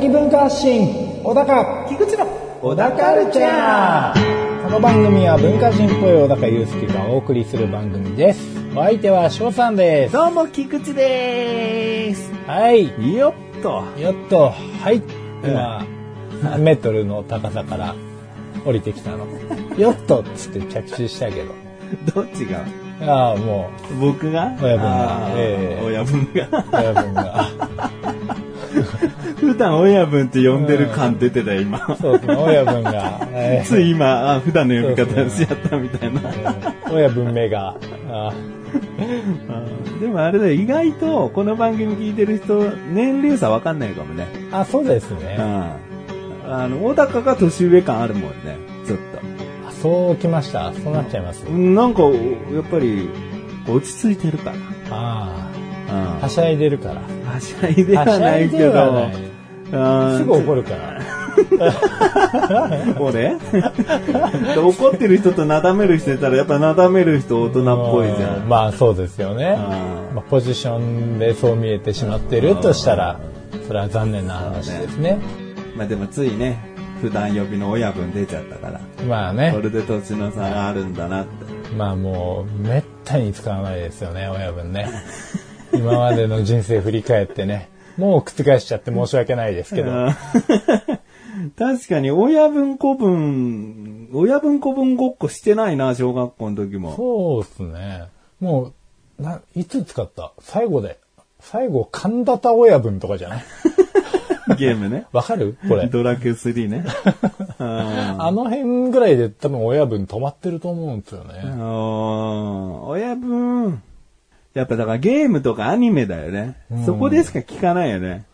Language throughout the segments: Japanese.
的文化発信小高。菊池の小高カルチャー。この番組は文化人っぽい小高祐介がお送りする番組です。お相手は翔さんです。どうも、菊池でーす。はい。よっと。よっと。はい。今何メートルの高さから降りてきたの。よっと。っつって着地したけど。どっちが？ああも僕が？親分が。ええ。親分が。う親分が 普段親分って呼んでる感出てたよ、今。そうですね親分が、え ーつい今、あ普段の呼び方しちゃったみたいな。えー親分目が。あ。でもあれだよ、意外とこの番組聞いてる人、年齢差わかんないかもね。あそうですうね。ん。あの、小高が年上感あるもんね、ちょっあそうきました。そうなっちゃいます。と。うん。なんか、やっぱり、落ち着いてるかあな。うんあはしゃいでるから。はしゃいではないけはしゃいではどすぐ怒るから。俺 怒ってる人となだめる人いたら、やっぱなだめる人大人っぽいじゃ。うんまあそうですよね。うんまあ、ポジションでそう見えてしまってるとしたら、それは残念な話ですね。まあでもついね、普段呼びの親分出ちゃったから、こまあね、れで年の差があるんだなって。まあもう、めったに使わないですよね、親分ね。今までの人生振り返ってね、もう覆しちゃって申し訳ないですけど。うん 確かに親分子分、親分子分ごっこしてないな、小学校の時も。そうですね。もう、な、いつ使った？最後で。最後、神田田親分とかじゃない？ゲームね。わかる？これ。ドラクエ3ね。うんあの辺ぐらいで多分親分止まってると思うんですよね。親分。やっぱだからゲームとかアニメだよね。そこでしか聞かないよね。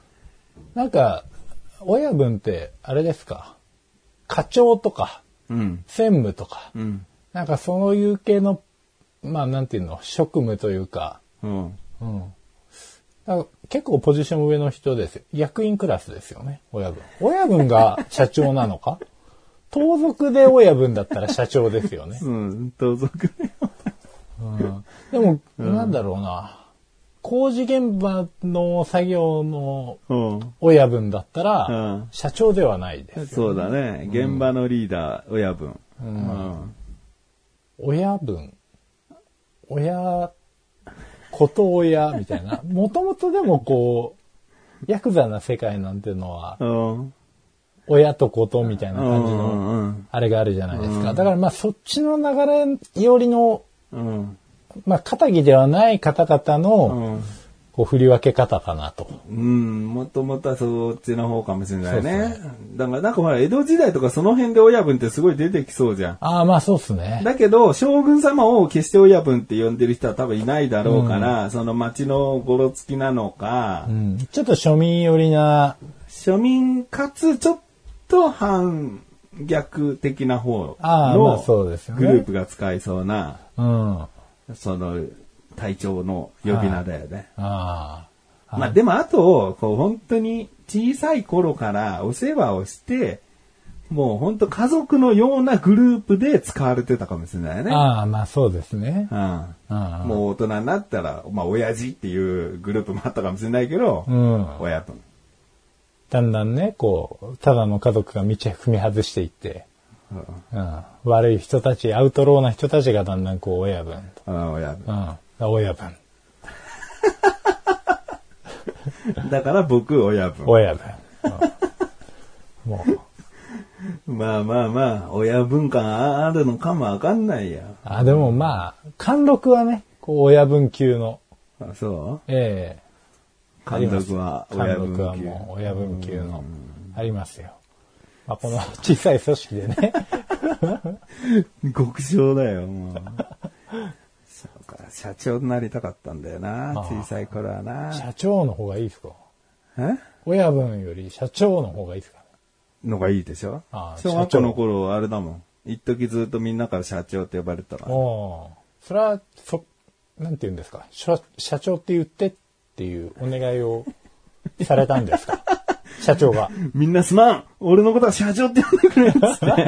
なんか、親分って、あれですか？課長とか、うん。専務とか、うん。なんかそういう系の、まあなんていうの、職務というか、うん。うん。だから結構ポジション上の人ですよ。役員クラスですよね、親分。親分が社長なのか？盗賊で親分だったら社長ですよね。うん。盗賊ね。うん、でも、なんだろうな。工事現場の作業のうん。親分だったら、うん社長ではないですよ。そうだね。現場のリーダー、親分。うん。親分？親、こと親みたいな。もともとでもこう、ヤクザな世界なんていうのは、うん。親とことみたいな感じうの、あれがあるじゃないですか。だからまあそっちの流れよりの、うん。まあ、肩着ではない方々の、うん。こう振り分け方かなと。うん、もともとはそっちの方かもしれないね。だからなんかほら、江戸時代とかその辺で親分ってすごい出てきそうじゃん。ああ、まあそうっすね。だけど、将軍様を決して親分って呼んでる人は多分いないだろうから、その町のごろつきなのかう、ん、ちょっと庶民寄りな、庶民かつちょっと反逆的な方のグループが使いそうな、うん。あその隊長の呼び名だよね。あ。まあでもあと、こう本当に小さい頃からお世話をして、もう本当家族のようなグループで使われてたかもしれないね。ああ、まあそうですね。うんうんもう大人になったら、まあ親父っていうグループもあったかもしれないけど、うん。親分。だんだんね、こう、ただの家族が道踏み外していって、うんうん、悪い人たち、アウトローな人たちがだんだんこう、親分と。うん親分うん。親分。だから僕、親分。親分。うん、もう。まあまあまあ、親分感あるのかもわかんないや。あ、でもまあ、貫禄はね、こう、親分級の、あそええう監督は親貫分級。禄はもう親分級の、ありますよ。まあ、この小さい組織でね。極小だよ、もう。そうか、社長になりたかったんだよな、ああ小さい頃はな。社長の方がいいですか？え？親分より社長の方がいいですか？のがいいでしょ？ああ小学校の頃、あれだもん。一時ずっとみんなから社長って呼ばれてたから。おそれは、そ、なんて言うんですか？社社長って言ってっていうお願いをされたんですか？社長が。みんなすまん俺のことは社長って呼んでくれっつって。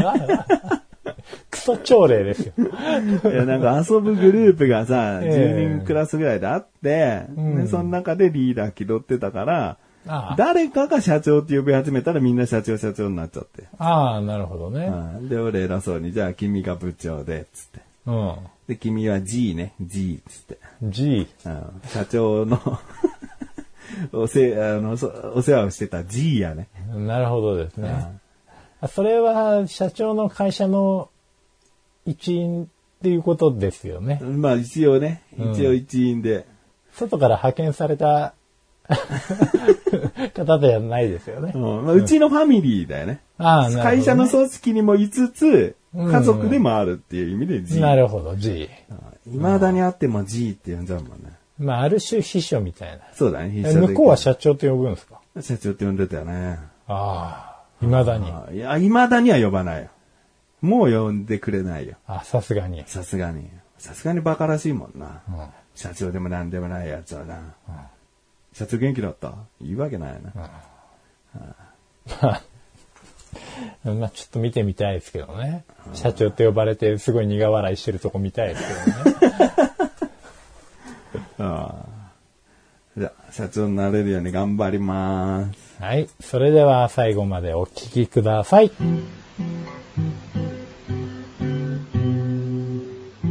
くト朝礼ですよ。いや、なんか遊ぶグループがさ、ええ10人クラスぐらいであって、うんでその中でリーダー気取ってたから、ああ誰かが社長って呼び始めたらみんな社長社長になっちゃって。ああ、なるほどね。うんで、俺偉そうに、じゃあ君が部長で、つって。うん。で、君は G ね、G つって。G。うん社長のおせ、あの、そお世話をしてた G やね。なるほどですね。あそれは社長の会社の一員っていうことですよね。まあ一応ね、うん一応一員で。外から派遣された 方ではないですよねう。んまあ、うちのファミリーだよね。ああ、なるほどね会社の組織にもいつつ、うん家族でもあるっていう意味で G。なるほど、G。いまだにあっても G って呼んじゃうもんね。まあ、ある種秘書みたいな。そうだね、必え勝的向こうは社長と呼ぶんですか？社長って呼んでたよね。ああ、未だに。あいや、いまだには呼ばないよ。もう呼んでくれないよ。あ、さすがに。さすがに。さすがにバカらしいもんな。うん社長でもなんでもないやつはな。社長元気だった？言うわけないよな。まあ、ちょっと見てみたいですけどね。社長って呼ばれてすごい苦笑いしてるとこ見たいですけどね。じゃあ、社長になれるように頑張ります。はい。それでは最後までお聞きください。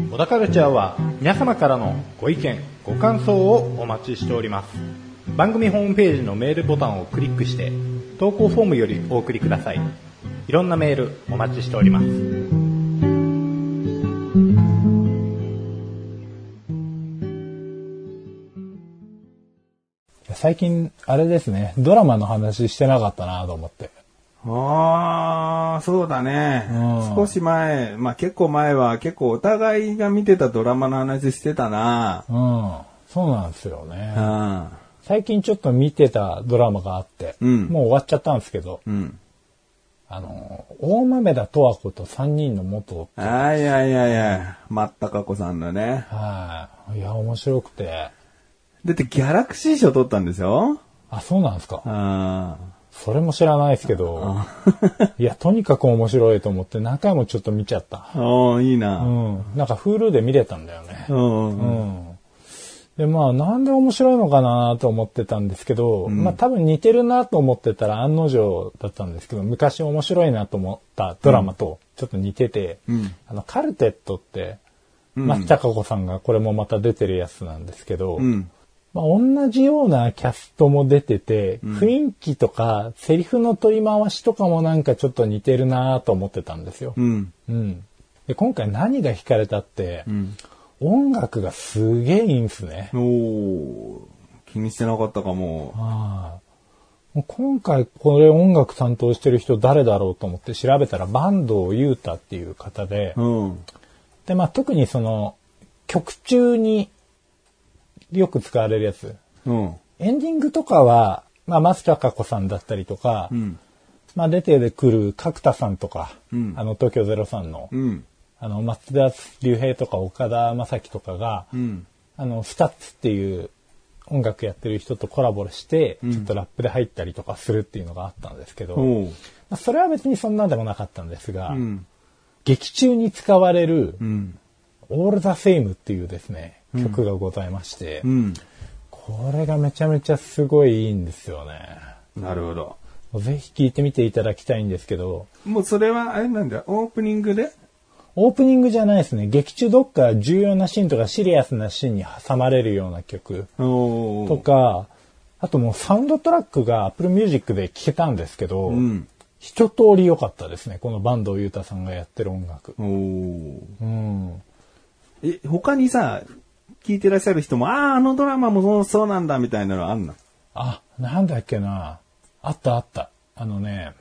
小田カルチャーは皆様からのご意見、ご感想をお待ちしております。番組ホームページのメールボタンをクリックして投稿フォームよりお送りください。いろんなメールお待ちしております。最近、あれですね、ドラマの話してなかったなと思って。ああ、そうだね。うん少し前、まあ結構前は結構お互いが見てたドラマの話してたな。うん。そうなんですよね。うん。最近ちょっと見てたドラマがあって、うんもう終わっちゃったんですけど、うん。あの、大豆田十和子と三人の元、あいやいやいや、松たか子さんのね。はい。いや、面白くて。だってギャラクシー賞取ったんですよ。あ、そうなんですか。あそれも知らないですけど、いや、とにかく面白いと思って何回もちょっと見ちゃった。あ。おーいいうな。ん。なんか Hulu で見れたんだよね。うん。ううん。ん。で、まあ、なんで面白いのかなと思ってたんですけど、まあ多分似てるなと思ってたら案の定だったんですけど、昔面白いなと思ったドラマとちょっと似てて、うんあの、カルテットって、うん松たか子さんがこれもまた出てるやつなんですけど、うん。まあ、同じようなキャストも出てて、雰囲気とかセリフの取り回しとかもなんかちょっと似てるなと思ってたんですよ。うん。うん。で、今回何が惹かれたって、うん。音楽がすげえいいんすね。おー気にしてなかったかも。はいもう今回これ音楽担当してる人誰だろうと思って調べたら坂東裕太っていう方で、うん。で、まあ特にその曲中によく使われるやつ。うん。エンディングとかは、まあ松たか子さんだったりとか、うん。まあ出てくる角田さんとか、うんあの東京03の、うん。あの松田龍平とか岡田将生とかが、うん。あの、 STUTS っていう音楽やってる人とコラボして、ちょっとラップで入ったりとかするっていうのがあったんですけど、まあそれは別にそんなでもなかったんですが、うん。劇中に使われるうん。All the Same っていうですね、曲がございまして、うん。これがめちゃめちゃすごいいいんですよね。なるほど。ぜひ聴いてみていただきたいんですけど、もうそれは、あれなんだ、オープニングで？オープニングじゃないですね。劇中どっか重要なシーンとかシリアスなシーンに挟まれるような曲とか、あともうサウンドトラックが Apple Music で聴けたんですけど、うん。一通り良かったですね。この坂東裕太さんがやってる音楽。うん。え、他にさ、聞いてらっしゃる人も、ああ、あのドラマもそうそうなんだ、みたいなのあんの？あ、なんだっけな。あったあった。あのね、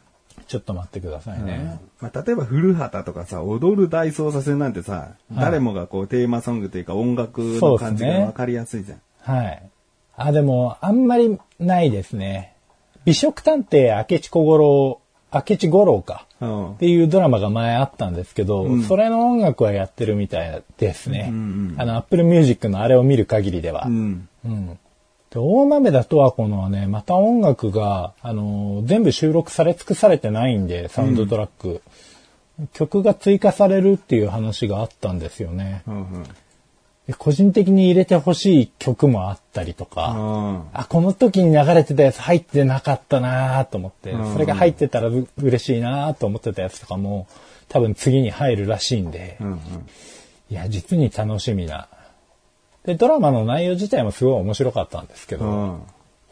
ちょっと待ってくださいね。まあ、例えば古畑とかさ、踊る大捜査線なんてさ、誰もがこうテーマソングというか音楽の感じがわかりやすいじゃん。はい。あ、でも、あんまりないですね。美食探偵明智小五郎、明智五郎か。うんっていうドラマが前あったんですけど、うんそれの音楽はやってるみたいですね。うんうんあの、Apple Music のあれを見る限りでは。うん。うん。で、大豆田十和子のはね、また音楽が、あのー全部収録され尽くされてないんで、サウンドトラック。曲が追加されるっていう話があったんですよね。うんうん。で個人的に入れてほしい曲もあったりとか、うんあ、この時に流れてたやつ入ってなかったなと思って、うんそれが入ってたらう嬉しいなと思ってたやつとかも、多分次に入るらしいんで、うんうん。いや、実に楽しみな。で、ドラマの内容自体もすごい面白かったんですけど、うん。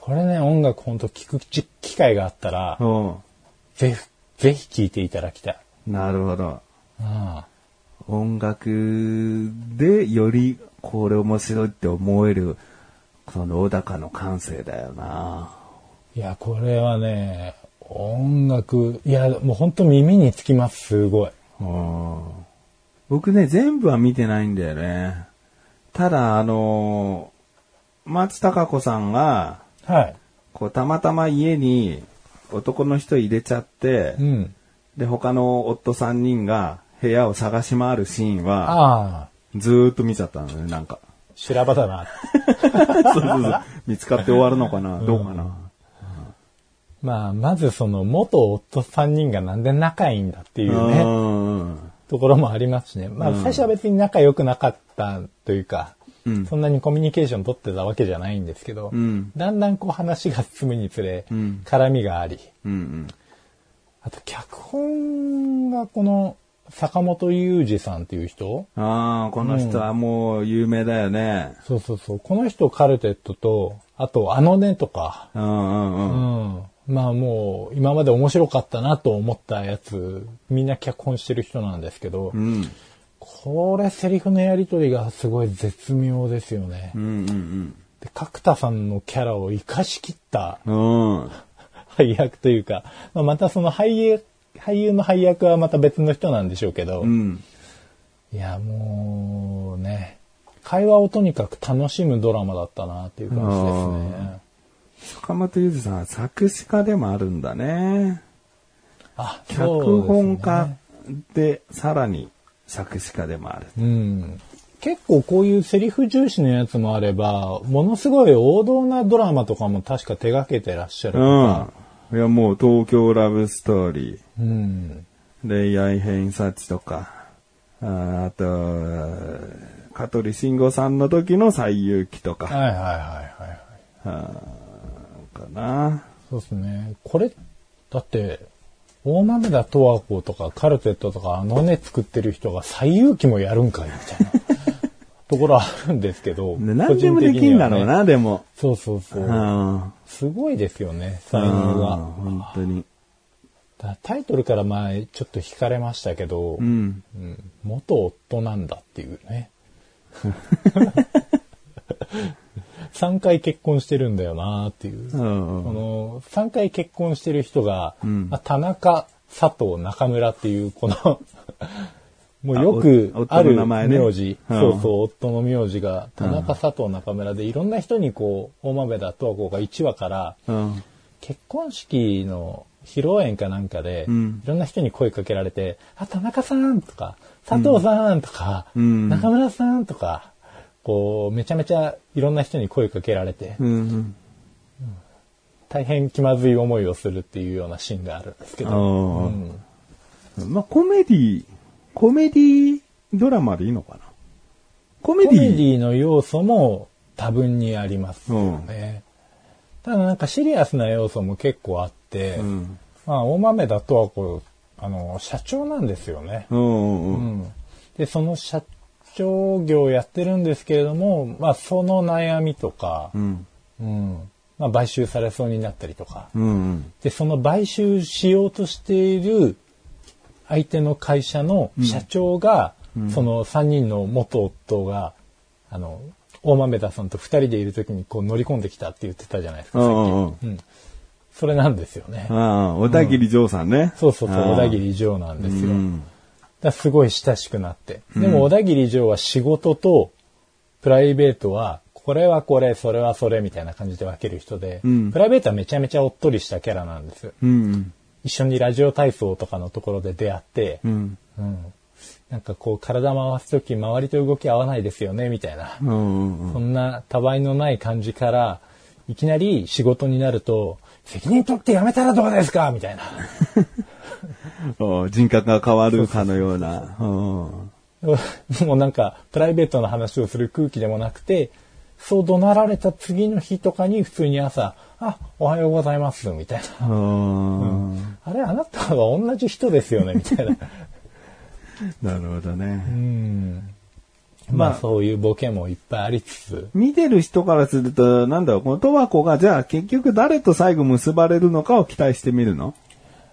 これね、音楽ほんと聞く機会があったら、うん。ぜひ、ぜひ聴いていただきたい。なるほど。ああ音楽でよりこれ面白いって思える、その小高の感性だよな。いや、これはね、音楽、いや、もうほんと耳につきます、すごい。うん僕ね、全部は見てないんだよね。ただ、あの松たか子さんが、はい。こう、たまたま家に男の人入れちゃってう、ん。で、他の夫3人が部屋を探し回るシーンは、ああ、ずーっと見ちゃったのね、なんか。修羅場だな。そうそうそう見つかって終わるのかな、どうかな。まあ、まずその元夫3人がなんで仲いいんだっていうね、うんところもありますしね。まあ、最初は別に仲良くなかったというか、うんそんなにコミュニケーション取ってたわけじゃないんですけど、うんだんだんこう話が進むにつれ、うん絡みがあり、うんうん。あと脚本がこの坂本雄二さんっていう人？ああ、この人はもう有名だよね。そうそうそう。この人カルテットと、あとあのねとか、うんうんうん。うん。まあもう今まで面白かったなと思ったやつ、みんな脚本してる人なんですけど、うん。これセリフのやりとりがすごい絶妙ですよね。うんうんで角田さんのキャラを生かしきったうん。うん。配役というか、まあ、またその俳優、俳優の配役はまた別の人なんでしょうけど、うん。いやもうね、会話をとにかく楽しむドラマだったなっていう感じですね。坂本裕二さんは作詞家でもあるんだね。あ、脚本家でさらに作詞家でもある。うん。結構こういうセリフ重視のやつもあれば、ものすごい王道なドラマとかも確か手掛けてらっしゃるとか、うん。いや、もう東京ラブストーリうん。ー、恋愛偏差値とか、あーあと、香取慎吾さんの時の最遊記とか、はいはいはいはいはい。かな。そうですね。これ、だって、大豆田十和子とかカルテットとかあのね作ってる人が最有機もやるんかいみたいなところあるんですけど。で何でもできんだろう個人的にはね。な、でも。そうそうそうう。ん。すごいですよね、才能が。本当に。だタイトルから前ちょっと惹かれましたけど、うん。うん元夫なんだっていうね。3回結婚してるんだよなっていう。うんこの3回結婚してる人が、んまあ田中、佐藤、中村っていうこのもうよくある名前ね。うん。そうそう、夫の名字が田中、佐藤、中村でいろんな人にこう、大豆田十和子が1話からうん。結婚式の披露宴かなんかで、うん。いろんな人に声かけられて、あ、田中さんとか、佐藤さんとか、うん。中村さんとか、こう、めちゃめちゃいろんな人に声かけられて、うん。大変気まずい思いをするっていうようなシーンがあるんですけど、まあ、コメディ、コメディドラマでいいのかな？コメコメデディィの要素も多分にありますよね。ただなんかシリアスな要素も結構あって、うん。まあ、大豆だとはこう、あの、社長なんですよね。うんうんううん。ん。で、その社長業をやってるんですけれども、まあ、その悩みとかう、ん。うん。まあ、買収されそうになったりとか、うん。で、その買収しようとしている相手の会社の社長が、その3人の元夫が、あの、大豆田さんと2人でいる時にこう乗り込んできたって言ってたじゃないですか、さっき。うんうんうんうん。それなんですよね。ああ、小田切丈さんね。そうそうそう、ああ小田切城なんですよ。うん。だすごい親しくなって。でも小田切城は仕事とプライベートは、これはこれ、それはそれみたいな感じで分ける人で、うんプライベートはめちゃめちゃおっとりしたキャラなんです。うん。一緒にラジオ体操とかのところで出会って、うん。うんなんかこう体回すとき周りと動き合わないですよね、みたいな。うん。うん。そんなたわいのない感じから、いきなり仕事になると、責任取ってやめたらどうですか？みたいな。お人格が変わるかのような。うんもうなんか、プライベートな話をする空気でもなくて、そう怒鳴られた次の日とかに普通に朝、あ、おはようございます、みたいな。うんあれ、あなたは同じ人ですよね、みたいな。なるほどね。うん。まあ、そういうボケもいっぱいありつつ、見てる人からすると、なんだろう、この十和子が、じゃあ結局誰と最後結ばれるのかを期待してみるの？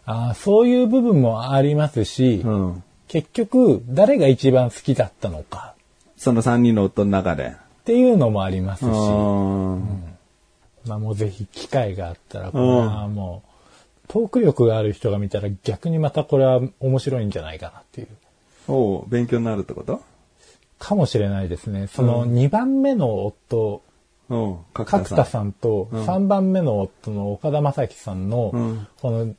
あーそういう部分もありますし、うん。結局、誰が一番好きだったのかその三人の夫の中で。っていうのもありますし、うん。まあもうぜひ機会があったら、これはもう、トーク力がある人が見たら逆にまたこれは面白いんじゃないかなっていう。おう勉強になるってこと？かもしれないですね。その2番目の夫、うん。角角田さんとうん3番目の夫の岡田正樹さんのうん、この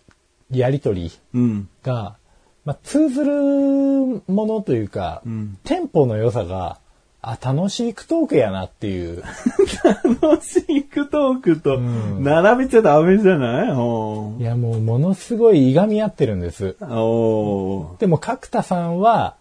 やりとりうん。が、まあ、通ずるものというか、んテンポの良さが、あ、楽しいクトークやなっていう。楽しいクトークと並べちゃダメじゃない？おいや、もうものすごいいがみ合ってるんです。でも角田さんは、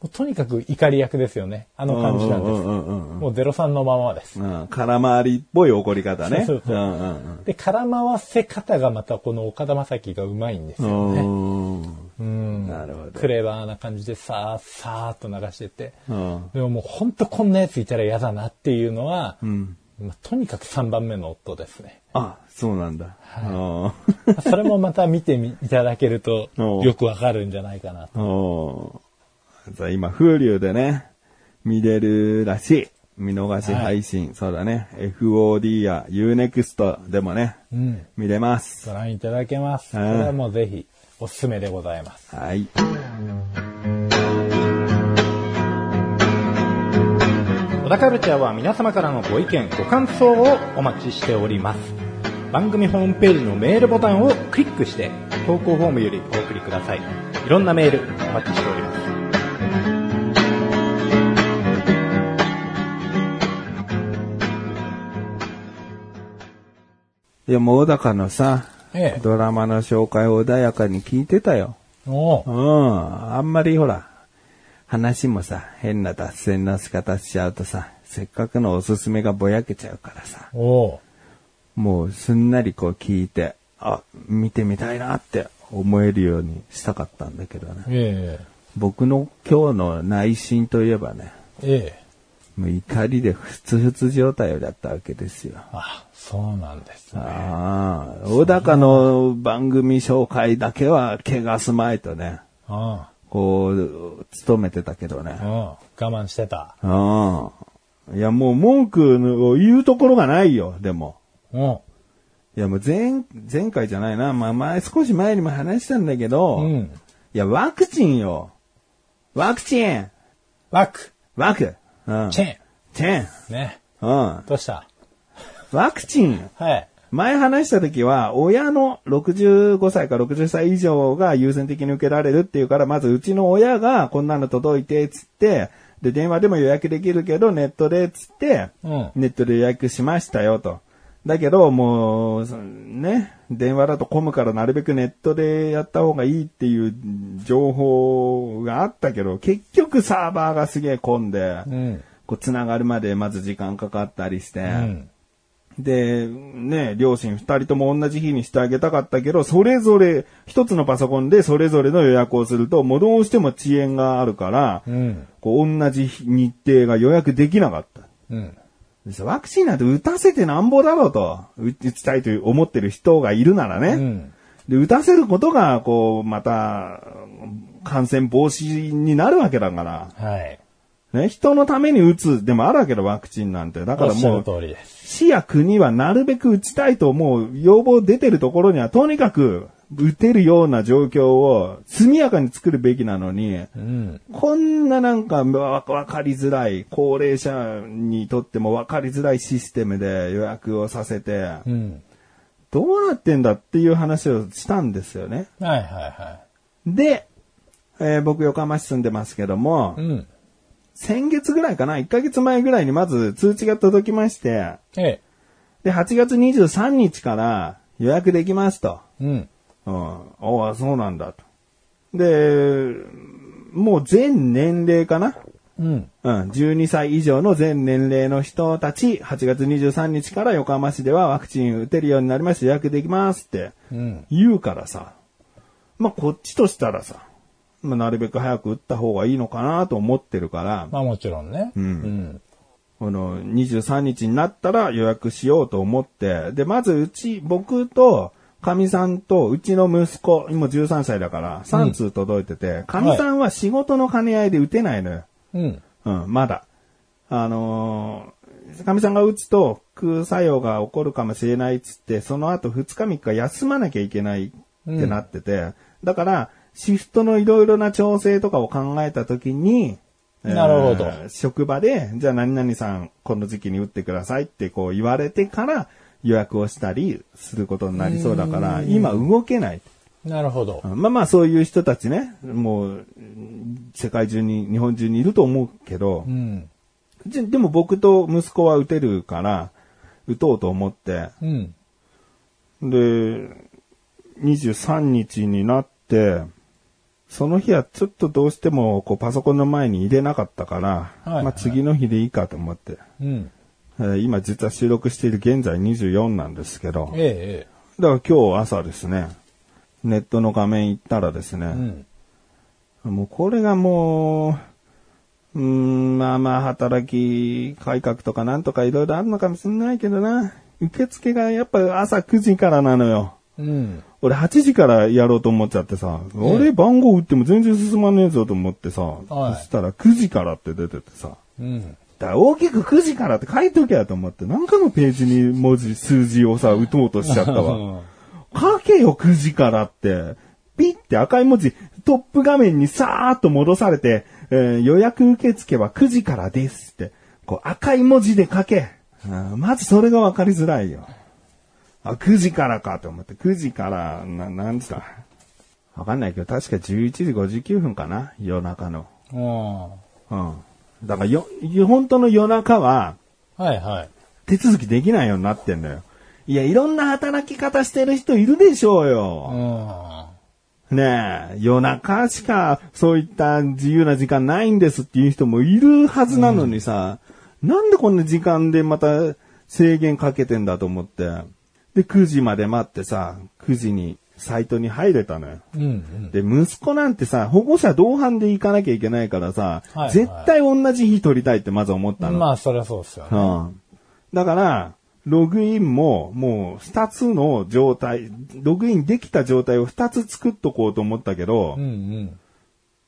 もうとにかく怒り役ですよね。あの感じなんです。もうゼロさんのままです。うん。空回りっぽい怒り方ね。そうそうそううんうんで、空回せ方がまたこの岡田将生がうまいんですうよね。ん。うんうん。なるほどクレバーな感じでさーさーっと流してて。うん。でももうほんとこんなやついたら嫌だなっていうのは、うん。まあとにかく3番目の夫ですね。あ、そうなんだ。まあそれもまた見てみいただけるとよくわかるんじゃないかなと。今、Hulu でね、見れるらしい。見逃し配信。そうだね。FOD や Unext でもね、うん。見れます。ご覧いただけます。こうんれはもうぜひおすすめでございます。はい。小田カルチャーは皆様からのご意見、ご感想をお待ちしております。番組ホームページのメールボタンをクリックして、投稿フォームよりお送りください。いろんなメールお待ちしております。いや、もう小高のさ、ええ。ドラマの紹介を穏やかに聞いてたよ。おう。うんあんまりほら、話もさ、変な脱線の仕方しちゃうとさ、せっかくのおすすめがぼやけちゃうからさ、おうもうすんなりこう聞いて、あ、見てみたいなって思えるようにしたかったんだけどね。え僕の今日の内心といえばね、え。ええ。もう怒りでふつふつ状態だったわけですよ。あ、そうなんですね。ああ、小高の番組紹介だけは怪我すまいとね、あこう、勤めてたけどねあ、。うん。我慢してた。ああ。いや、もう文句を言うところがないよ、でも。うん。いや、もう前、前回じゃないな。まあ前、少し前にも話したんだけど、いうん。や、ワクチンよ。ワクチンワク、ワクうん。チェン。チェンね。うん。どうした？ワクチンはい。前話した時は、親の65歳か60歳以上が優先的に受けられるっていうから、まずうちの親がこんなの届いて、つって、で、電話でも予約できるけど、ネットで、つって、うん。ネットで予約しましたよと。だけど、もう、そね、電話だと混むからなるべくネットでやった方がいいっていう情報があったけど、結局サーバーがすげえ混んで、うん。こう繋がるまでまず時間かかったりして、うん。で、ね、両親二人とも同じ日にしてあげたかったけど、それぞれ、一つのパソコンでそれぞれの予約をすると、もうどうしても遅延があるから、うん。こう同じ日程が予約できなかった。うん。ワクチンなんて打たせてなんぼだろうと、打打ちたいという思ってる人がいるならね。うん。で、打たせることが、こう、また、感染防止になるわけだから。はい。ね、人のために打つでもあるわけだ、ワクチンなんて。だからもう。市や国はなるべく打ちたいと思う要望出てるところには、とにかく打てるような状況を速やかに作るべきなのに、うん。こんななんかわわかりづらい、高齢者にとってもわかりづらいシステムで予約をさせて、うん。どうなってんだっていう話をしたんですよね。はいはいはで、えー僕横浜市住んでますけども、い。うん。先月ぐらいかな、1ヶ月前ぐらいにまず通知が届きまして、ええ。で、8月23日から予約できますと。うん。うん。おあ、そうなんだと。で、もう全年齢かな？うん。うん、12歳以上の全年齢の人たち、8月23日から横浜市ではワクチン打てるようになりました、予約できますってうん。言うからさ。まあ、こっちとしたらさ、まあ、なるべく早く打った方がいいのかなと思ってるから、まあもちろんね。うんうん。この23日になったら予約しようと思って、で、まずうち、僕と、かみさんと、うちの息子、今13歳だから、3通届いてて、かみさんは仕事の兼ね合いで打てないのよ。うん。うん、まだ。あのー、かみさんが打つと、空作用が起こるかもしれないっつって、その後2日3日休まなきゃいけないってなってて、だから、シフトのいろいろな調整とかを考えたときに、なるほどえー職場で、じゃあ何々さん、この時期に打ってくださいってこう言われてから予約をしたりすることになりそうだから、今動けない。なるほど。まあまあそういう人たちね、もう、うん世界中に、日本中にいると思うけどう、ん。ででも僕と息子は打てるから、打とうと思って、うん。で、23日になって、その日はちょっとどうしてもこうパソコンの前に入れなかったから、はいまあ次の日でいいかと思って、うん。えー今実は収録している現在24なんですけど、ええ、だから今日朝ですね、ネットの画面行ったらですね、ええ。うん。もうこれがもう、うーん、まあまあ働き改革とかなんとかいろいろあるのかもしれないけどな。受付がやっぱ朝9時からなのよ。うん。俺8時からやろうと思っちゃってさ、俺番号打っても全然進まねえぞと思ってさ、はいそしたら9時からって出ててさ、うん。だから大きく9時からって書いときゃと思って、なんかのページに文字、数字をさ、打とうとしちゃったわ。書けよ、9時からって。ピッて赤い文字、トップ画面にさーっと戻されて、えー予約受付は9時からですって、こう赤い文字で書け。まずそれがわかりづらいよ。あ、9時からかと思って、9時から、な、なんつった？わかんないけど、確か11時59分かな夜中の。うん。うん。だからよ、本当の夜中は、はいはい。手続きできないようになってんだよ。いや、いろんな働き方してる人いるでしょううよ。ん。ねえ、夜中しかそういった自由な時間ないんですっていう人もいるはずなのにさ、なんでこんな時間でまた制限かけてんだと思って。で、9時まで待ってさ、9時にサイトに入れたのよ。うんうん。で、息子なんてさ、保護者同伴で行かなきゃいけないからさ、はい絶対同じ日取りたいってまず思ったの。まあ、そりゃそうですよね。うん。だから、ログインも、もう、二つの状態、ログインできた状態を二つ作っとこうと思ったけど、うんうん。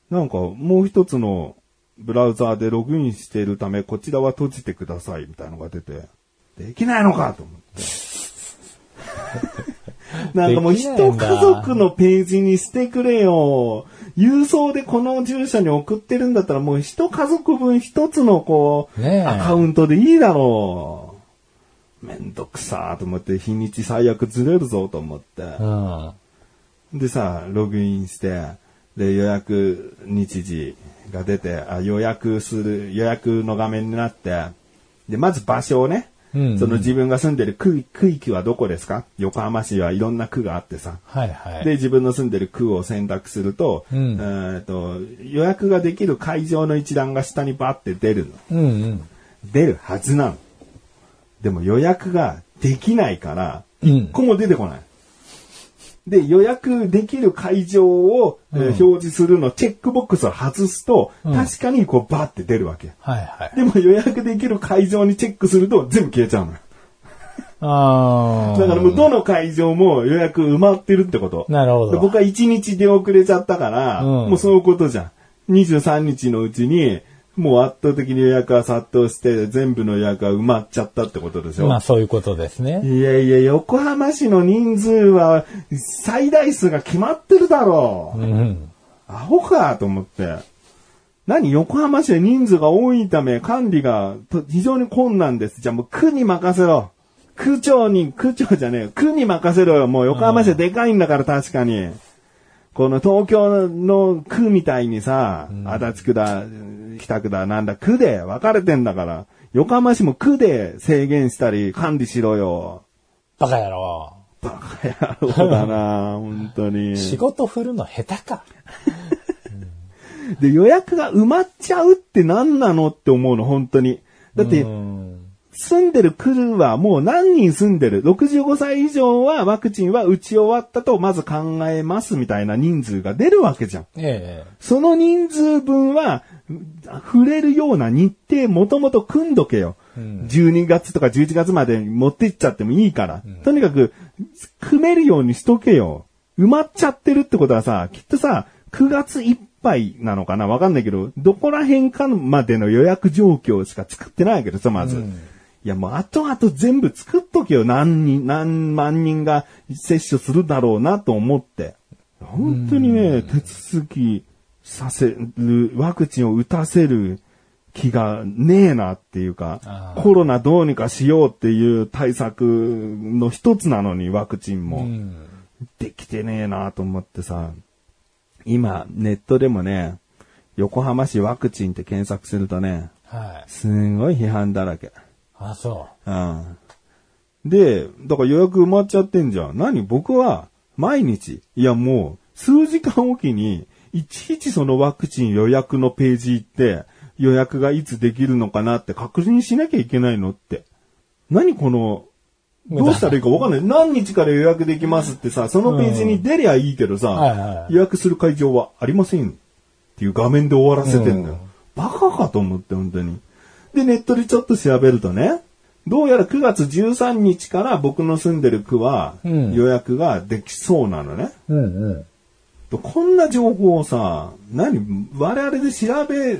なんか、もう一つのブラウザーでログインしているため、こちらは閉じてください、みたいなのが出て、できないのかと思って。なんかもう一家族のページにしてくれよ。郵送でこの住所に送ってるんだったらもう一家族分一つのこう、ねえアカウントでいいだろう。めんどくさーと思って日にち最悪ずれるぞと思って。うん。でさ、ログインして、で、予約日時が出て、あ予約する、予約の画面になって、で、まず場所をね、うんうんその自分が住んでる区区域はどこですか？横浜市はいろんな区があってさ。はいはい。で、自分の住んでる区を選択すると、うんえーと、予約ができる会場の一覧が下にバーって出るの。うんうん。出るはずなの。でも予約ができないから、うん一個も出てこない。で、予約できる会場を、え表示するの、チェックボックスを外すと、うん確かにこうバーって出るわけ。はいはい。でも予約できる会場にチェックすると全部消えちゃうのよ。ああ。だからもうどの会場も予約埋まってるってこと。なるほどで僕は1日出遅れちゃったから、うんもうそういうことじゃん。23日のうちに、もう圧倒的に予約が殺到して、全部の予約が埋まっちゃったってことでしょ？まあ、そういうことですね。いやいや、横浜市の人数は最大数が決まってるだろう。うん。アホかと思って。何横浜市は人数が多いため管理がと非常に困難です。じゃあもう区に任せろ。区長に、区長じゃねえよ。区に任せろよ。もう横浜市はでかいんだから確かに。この東京の区みたいにさ、足立区だ、北区だ、なんだ、区で分かれてんだから。横浜市も区で制限したり管理しろよ。バカ野郎。バカ野郎だな 本当に。仕事振るの下手か。で、予約が埋まっちゃうって何なのって思うの、本当に。だってう、ん住んでる区はもう何人住んでる ?65 歳以上はワクチンは打ち終わったとまず考えますみたいな人数が出るわけじゃん。えその人数分は、触れるような日程もともと組んどけよ。うん12月とか11月まで持ってっちゃってもいいから。とにかく、組めるようにしとけよ。埋まっちゃってるってことはさ、きっとさ、9月いっぱいなのかな？わかんないけど、どこら辺かまでの予約状況しか作ってないけどさ、まず。うんいや、もう後々全部作っとけよ。何人、何万人が接種するだろうなと思って。本当にね、手続きさせる、ワクチンを打たせる気がねえなっていうかコロナどうにかしようっていう対策の一つなのに、ワクチンえも。うんできてねえなと思ってさ、今、ネットでもね、横浜市ワクチンって検索するとね、はい。すんごい批判だらけ。あ、そうん。で、だから予約埋まっちゃってんじゃん。何？僕は、毎日、いやもう、数時間おきに、いちいちそのワクチン予約のページ行って、予約がいつできるのかなって確認しなきゃいけないのって。何？この、どうしたらいいかわかんない。何日から予約できますってさ、そのページに出りゃいいけどさ、はいはい予約する会場はありませんっていう画面で終わらせてんだよ。バカかと思って、本当に。で、ネットでちょっと調べるとね、どうやら9月13日から僕の住んでる区はうん予約ができそうなのね。う。うんうん。こんな情報をさ、何我々で調べ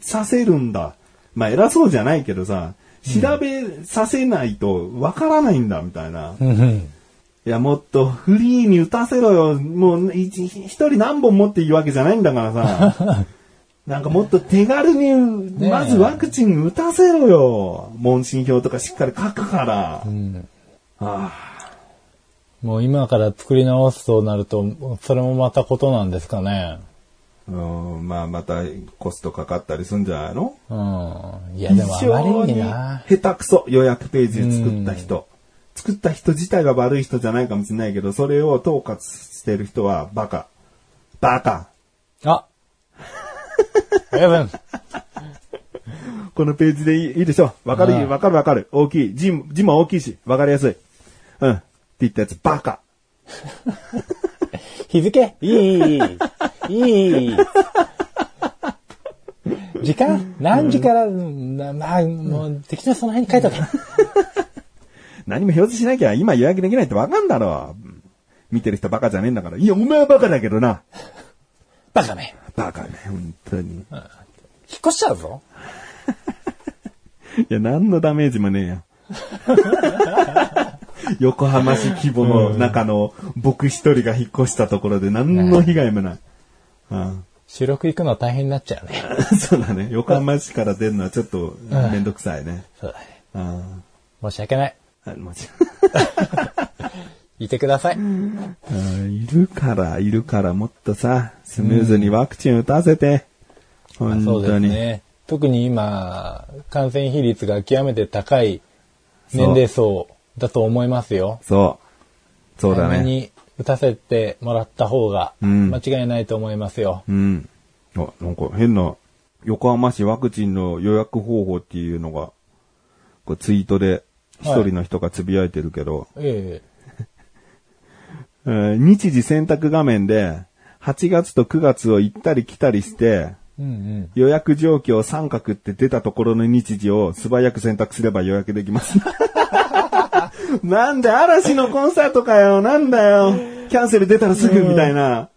させるんだ。まあ偉そうじゃないけどさ、調べさせないとわからないんだみたいな。うんうん。いや、もっとフリーに打たせろよ。もう一一人何本持っていいわけじゃないんだからさ。なんかもっと手軽に、えまずワクチン打たせろよ。問診票とかしっかり書くから。うんあもう今から作り直すとなると、それもまたことなんですかね。あうん、まあまたコストかかったりすんじゃないの？うん。いや、でもあまりにな。下手くそ予約ページ作った人。作った人自体が悪い人じゃないかもしれないけど、それを統括してる人はバカ。バカ。あエブンこのページでいいいいでしょわかる？うんわかるわかる。大きい。字も字も大きいし、わかりやすい。うん。って言ったやつ、バカ。日付？いい、いい、いい。時間？何時から、なまあ、もう適当にその辺に書いとけ。何も表示しなきゃ今予約できないってわかんだろ。見てる人バカじゃねえんだから。いや、お前はバカだけどな。バカね。バカね、本当に。引っ越しちゃうぞ。いや、何のダメージもねえよ。横浜市規模の中の僕一人が引っ越したところで何の被害もない。うん収録行くの大変になっちゃうね。そうだね。横浜市から出るのはちょっとめんどくさいね。そうだね。うん申し訳ない。あもちいてください。いるから、いるから、もっとさ、スムーズにワクチン打たせて。本そうで当に。すね。特に今、感染比率が極めて高い年齢層だと思いますよ。そう。そうだね。早めに打たせてもらった方がうん間違いないと思いますよ。うん。あ、なんか変な、横浜市ワクチンの予約方法っていうのが、こうツイートで一人の人がつぶやいてるけど、ええー日時選択画面で、8月と9月を行ったり来たりして、えうんうん。予約状況三角って出たところの日時を素早く選択すれば予約できます。なんで嵐のコンサートかよ、なんだよ。キャンセル出たらすぐみたいな。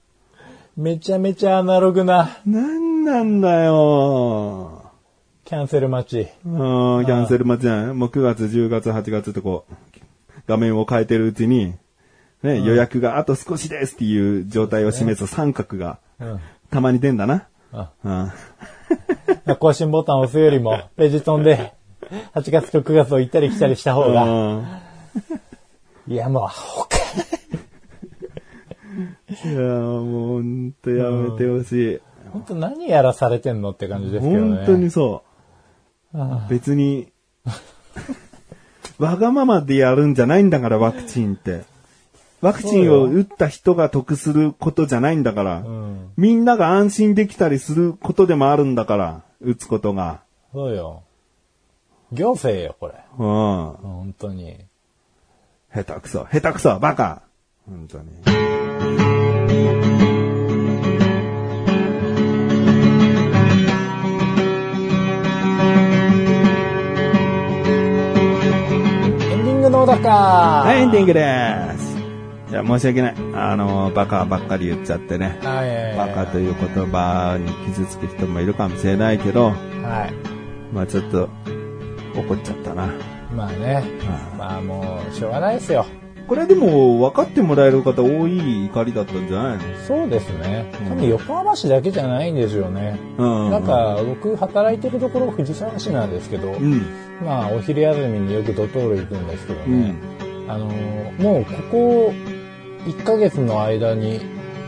めちゃめちゃアナログななんなんだよ。キャンセル待ち。うん、キャンセル待ちじゃないもう9月、10月、8月とこう、画面を変えてるうちに、ね、予約があと少しですっていう状態を示す三角が、うん。たまに出んだな。あうん。更新ボタンを押すよりも、ページ飛んで、8月と9月を行ったり来たりした方が、うんいやもう、ほか。いやーもうほんとやめてほしい。本当何やらされてんのって感じですけどね。本当にそあう。別に、わがままでやるんじゃないんだから、ワクチンって。ワクチンを打った人が得することじゃないんだから、うん。みんなが安心できたりすることでもあるんだから、打つことが。そうよ。行政よ、これ。うん。本当に。下手くそ、下手くそ、バカ本当に。エンディングのだかはい、エンディンググです。いや、申し訳ない。あの、バカばっかり言っちゃってね。はい。バカという言葉に傷つく人もいるかもしれないけど、はい。まあちょっと怒っちゃったな。まあね。まあもう、しょうがないですよ。これでも分かってもらえる方多い怒りだったんじゃないそうですね。多分横浜市だけじゃないんですよね。のうん。なんか、僕働いてるところ藤沢市なんですけど、うん。まあ、お昼休みによくドトール行くんですけどね。うん。あの、もうここ1ヶ月の間に、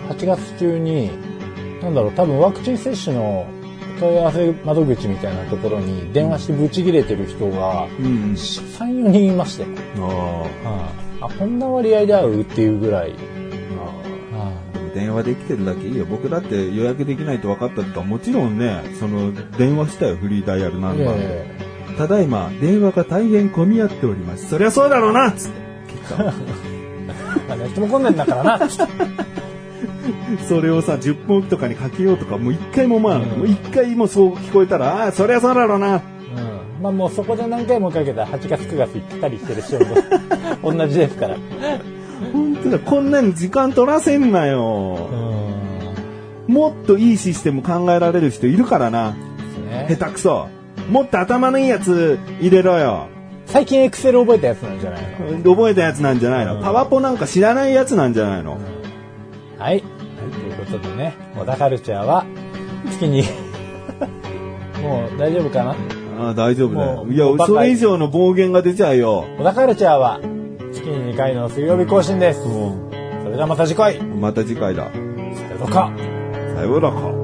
8月中に、なんだろう、多分ワクチン接種の問い合わせ窓口みたいなところに電話してブチ切れてる人が、うん。3、4人いましたよ。あはいあ、こんな割合で会うっていうぐらい。あ。はでも電話できてるだけいいよ。僕だって予約できないと分かったとか、もちろんね、その、電話したよ、フリーダイヤルナンバーで。ただいま、電話が大変混み合っております。そりゃそうだろうなっつって。切ったわまあね人も混んでんだからな。それをさ、10分とかにかけようとか、もう一回もまあ、うんもう一回もそう聞こえたら、ああ、そりゃそうだろうな。うん。まあもうそこで何回もかけたら8月9月行ったりしてる人も 同じですから。本当だ、こんなに時間取らせんなよう。ん。もっといいシステム考えられる人いるからな。ね。下手くそ。もっと頭のいいやつ入れろよ。最近エクセル覚えたやつなんじゃないの？覚えたやつなんじゃないの、うんパワポなんか知らないやつなんじゃないの、はい。ということでね、小田カルチャーは月に、もう大丈夫かな？ああ大丈夫だよ。いやそれ以上の暴言が出ちゃうよ。小田カルチャーは月に2回の水曜日更新です。うそれではまた次回。んまた次回だ。さようなら。さようならか。